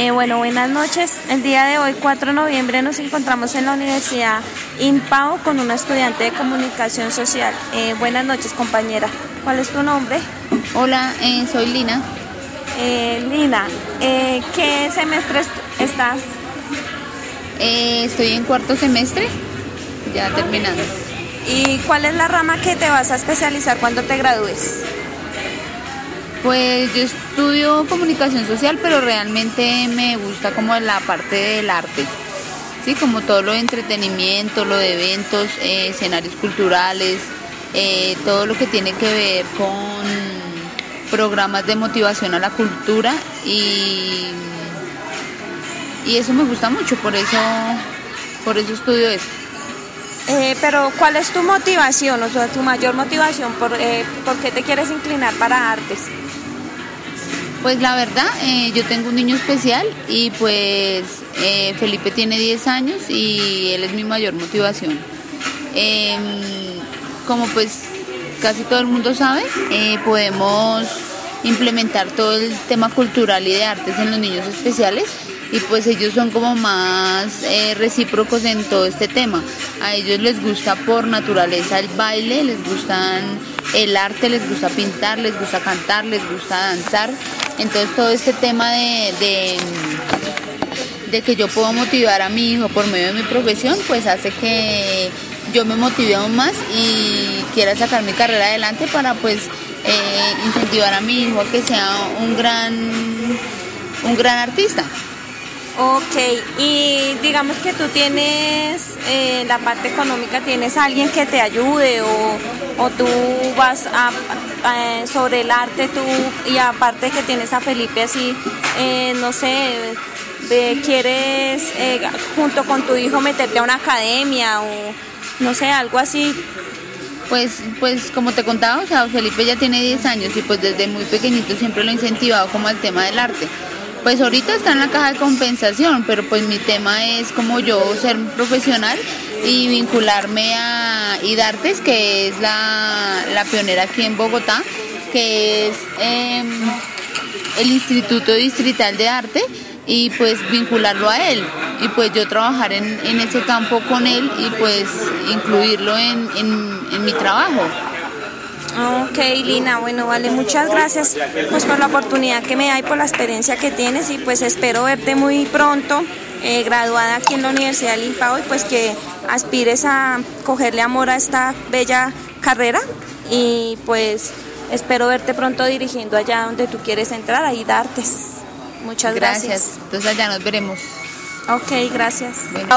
Eh, bueno, buenas noches. El día de hoy, 4 de noviembre, nos encontramos en la Universidad IMPAO con una estudiante de comunicación social. Eh, buenas noches, compañera. ¿Cuál es tu nombre? Hola, eh, soy Lina. Lina, ¿qué semestre estás? estoy en cuarto semestre, ya terminando. ¿Y cuál es la rama que te vas a especializar cuando te gradúes? Pues yo estudio comunicación social, pero realmente me gusta como la parte del arte. Sí, como todo lo de entretenimiento, lo de eventos, eh, escenarios culturales, eh, todo lo que tiene que ver con programas de motivación a la cultura y, y eso me gusta mucho, por eso, por eso estudio eso. Eh, pero ¿cuál es tu motivación, o sea, tu mayor motivación? ¿Por, ¿Por qué te quieres inclinar para artes? Pues la verdad, eh, yo tengo un niño especial y pues eh, Felipe tiene 10 años y él es mi mayor motivación. Em, como pues casi todo el mundo sabe, eh, podemos implementar todo el tema cultural y de artes en los niños especiales y pues ellos son como más recíprocos en todo este tema. A ellos les gusta por naturaleza el baile, les gustan el arte, les gusta pintar, les gusta cantar, les gusta danzar. Entonces todo este tema de, de, que yo puedo motivar a mi hijo por medio de mi profesión, pues hace que yo me motive aún más y quiera sacar mi carrera adelante para pues eh, incentivar a mi hijo a que sea un gran, un gran artista. Ok, y digamos que tú tienes eh, la parte económica, ¿tienes alguien que te ayude o, tú vas a, sobre el arte tú y aparte que tienes a Felipe así, eh, no sé, quieres eh, junto con tu hijo meterte a una academia o no sé, algo así? Pues, pues como te contaba, o sea, Felipe ya tiene 10 años y pues desde muy pequeñito siempre lo he incentivado como al tema del arte. Pues ahorita está en la caja de compensación, pero pues mi tema es como yo ser profesional y vincularme a IDARTES, que es la, pionera aquí en Bogotá, que es em, el Instituto Distrital de Arte, y pues vincularlo a él y pues yo trabajar en, ese campo con él y pues incluirlo en mi trabajo. Ok, Lina, bueno, vale, muchas gracias pues por la oportunidad que me da y por la experiencia que tienes y pues espero verte muy pronto eh, graduada aquí en la Universidad de Limpao y pues que aspires a cogerle amor a esta bella carrera y pues espero verte pronto dirigiendo allá donde tú quieres entrar, ahí darte. Muchas gracias. Gracias, entonces allá nos veremos. Ok, gracias.